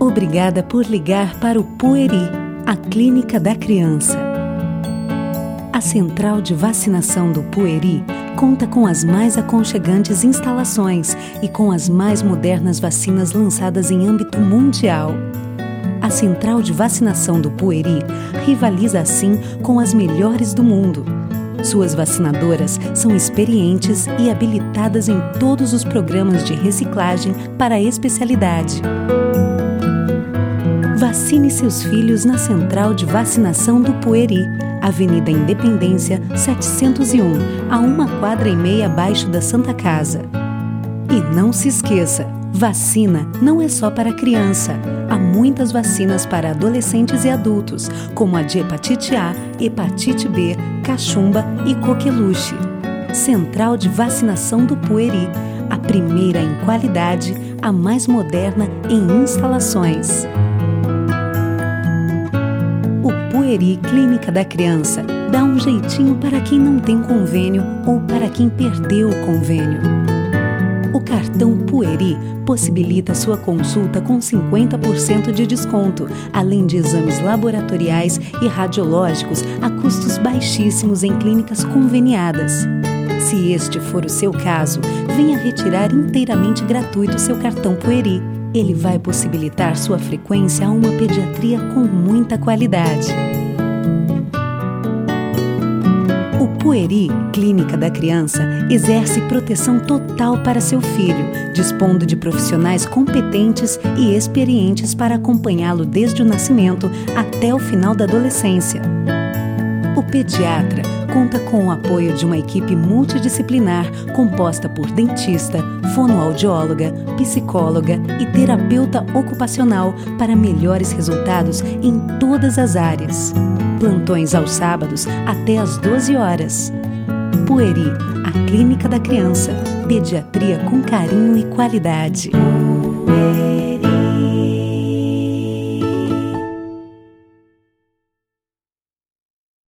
Obrigada por ligar para o Pueri, a Clínica da Criança. A Central de Vacinação do Pueri conta com as mais aconchegantes instalações e com as mais modernas vacinas lançadas em âmbito mundial. A Central de Vacinação do Pueri rivaliza assim com as melhores do mundo. Suas vacinadoras são experientes e habilitadas em todos os programas de reciclagem para a especialidade. Vacine seus filhos na Central de Vacinação do Pueri, Avenida Independência 701, a uma quadra e meia abaixo da Santa Casa. E não se esqueça, vacina não é só para criança. Há muitas vacinas para adolescentes e adultos, como a de hepatite A, hepatite B, cachumba e coqueluche. Central de Vacinação do Pueri, a primeira em qualidade, a mais moderna em instalações. Pueri Clínica da Criança dá um jeitinho para quem não tem convênio ou para quem perdeu o convênio. O cartão Pueri possibilita sua consulta com 50% de desconto, além de exames laboratoriais e radiológicos a custos baixíssimos em clínicas conveniadas. Se este for o seu caso, venha retirar inteiramente gratuito seu cartão Pueri. Ele vai possibilitar sua frequência a uma pediatria com muita qualidade. O Pueri, Clínica da Criança, exerce proteção total para seu filho, dispondo de profissionais competentes e experientes para acompanhá-lo desde o nascimento até o final da adolescência. O pediatra conta com o apoio de uma equipe multidisciplinar composta por dentista, fonoaudióloga, psicóloga e terapeuta ocupacional para melhores resultados em todas as áreas. Plantões aos sábados até às 12 horas. Pueri, a Clínica da Criança. Pediatria com carinho e qualidade.